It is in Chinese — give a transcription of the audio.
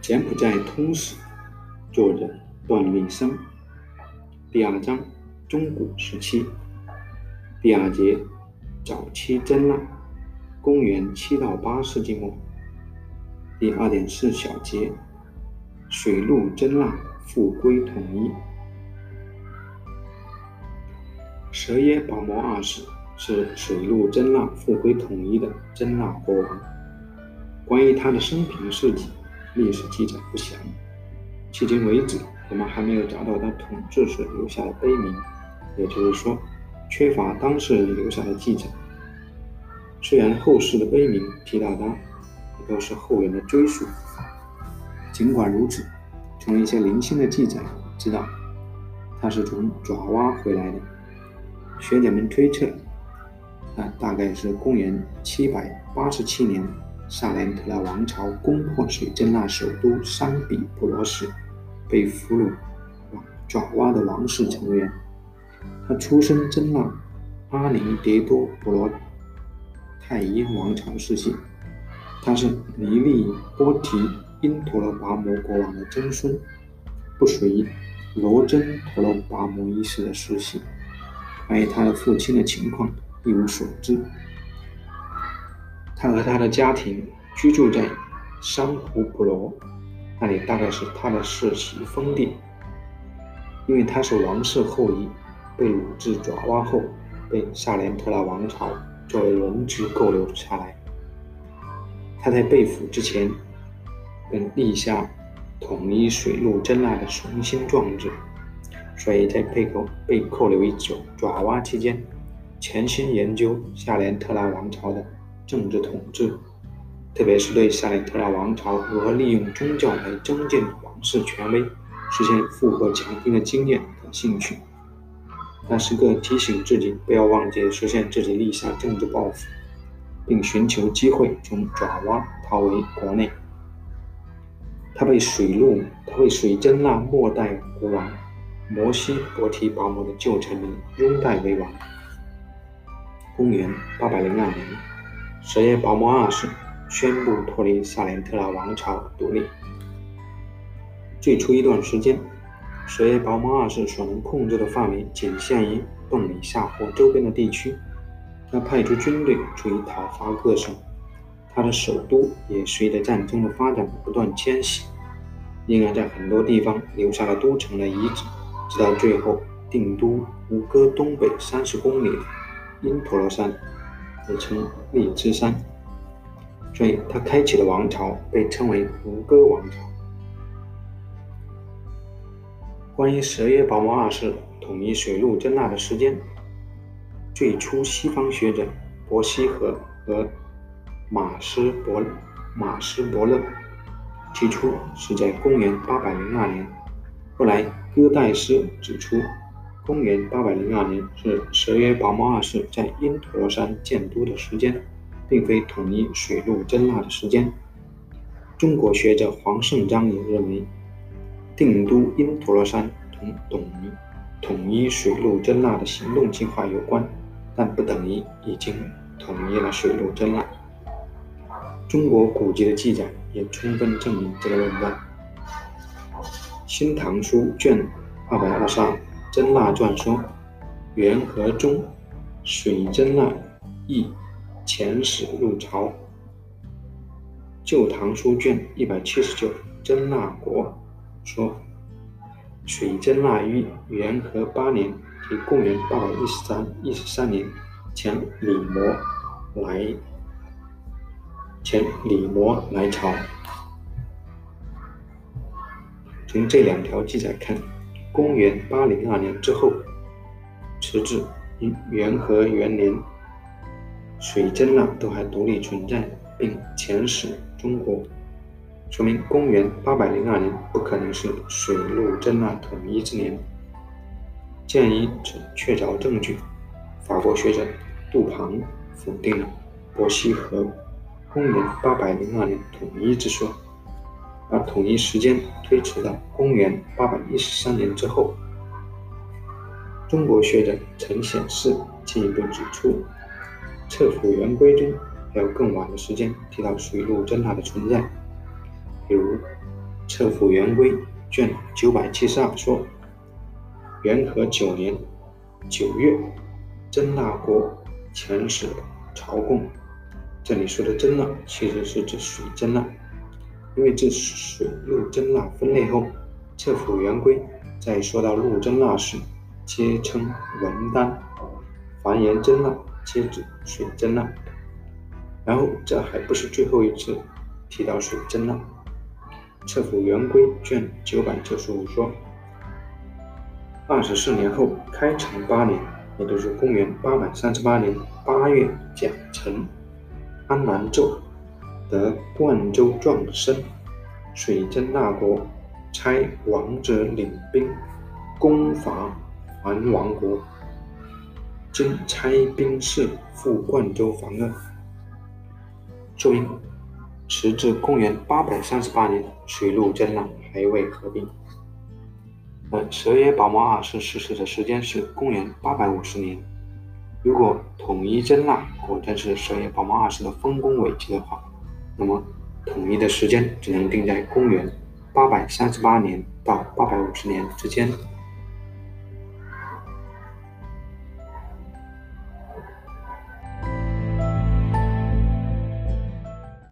柬埔寨通史，作者段运生。第二章：中古时期。第二节：早期真腊，公元七到八世纪末。第二点四小节：水陆真腊复归统一。蛇耶宝摩二世是水陆真腊复归统一的真腊国王。关于他的生平事迹。历史记载不详，迄今为止，我们还没有找到他统治时留下的碑铭，也就是说，缺乏当事人留下的记载。虽然后世的碑铭提到他，也都是后人的追溯。尽管如此，从一些零星的记载知道，他是从爪哇回来的。学者们推测，那大概是公元七百八十七年。萨连特拉王朝攻破水真腊首都桑比普罗时，被俘虏爪哇的王室成员。他出身真腊阿宁迭多普罗泰因王朝世系，他是尼利波提因陀罗跋摩国王的曾孙，不属于罗真陀罗跋摩一世的世系。关于他的父亲的情况，一无所知。他和他的家庭居住在桑普普罗，那里大概是他的世袭封地。因为他是王室后裔，被掳至爪哇后，被萨连特拉王朝作为人质扣留下来。他在被俘之前，便立下统一水陆真腊的雄心壮志，所以在被扣被扣留已久爪哇期间，潜心研究夏连特拉王朝的。政治统治，特别是对萨里特拉王朝如何利用宗教来增进王室权威、实现复国强兵的经验感兴趣。他时刻提醒自己不要忘记实现自己立下政治抱负，并寻求机会从爪哇逃回国内。他被水陆，他被水真腊末代国王摩西伯提拔摩的旧臣民拥戴为王。公元八百零二年。什叶保摩二世宣布脱离萨连特拉王朝独立。最初一段时间，什叶保摩二世所能控制的范围仅限于洞里夏湖周边的地区。他派出军队出于讨伐各省，他的首都也随着战争的发展不断迁徙，因而在很多地方留下了都城的遗址，直到最后定都吴哥东北三十公里因陀罗山。也称荔枝山，所以他开启的王朝被称为吴哥王朝。关于蛇耶保摩二世统一水陆真腊的时间，最初西方学者伯希和和马斯伯马斯伯勒提出是在公元802年，后来哥代斯指出。公元八百零二年是蛇耶跋摩二世在因陀罗山建都的时间，并非统一水陆真腊的时间。中国学者黄胜章也认为，定都因陀罗山同统一统一水陆真腊的行动计划有关，但不等于已经统一了水陆真腊。中国古籍的记载也充分证明这个论断，《新唐书》卷二百二十二。真腊传说，元和中，水真腊译遣使入朝。旧唐书卷一百七十九，真腊国说，水真腊于元和八年，即公元八百一十三一十三年，遣李摩来，遣李摩来朝。从这两条记载看。公元八零二年之后，直至元和元年，水真腊都还独立存在，并遣使中国，说明公元八百零二年不可能是水陆真腊统一之年。鉴于此确凿证据，法国学者杜庞否定了伯希和公元八百零二年统一之说。把统一时间推迟到公元八百一十三年之后。中国学者陈显世进一步指出，《册府元规》中还有更晚的时间提到水陆真腊的存在，比如《册府元龟》卷九百七十二说：“元和九年九月，真腊国遣使朝贡。”这里说的真腊其实是指水真腊，因为这水陆真腊分类后，《册府圆规》在说到陆真腊时，皆称文丹；凡言真腊，皆指水真腊。然后，这还不是最后一次提到水真腊。《册府圆规》卷九百九十五说，二十四年后，开成八年，也就是公元八百三十八年八月甲辰，安南纣得冠州壮身，水真腊国差王者领兵攻伐桓王国，今差兵士赴冠州防恶。说明，时至公元八百三十八年，水陆征腊还未合并。而蛇耶宝茂二世逝世的时间是公元八百五十年。如果统一真腊果真是蛇耶宝茂二世的丰功伟绩的话，那么统一的时间只能定在公元八百三十八年到八百五十年之间。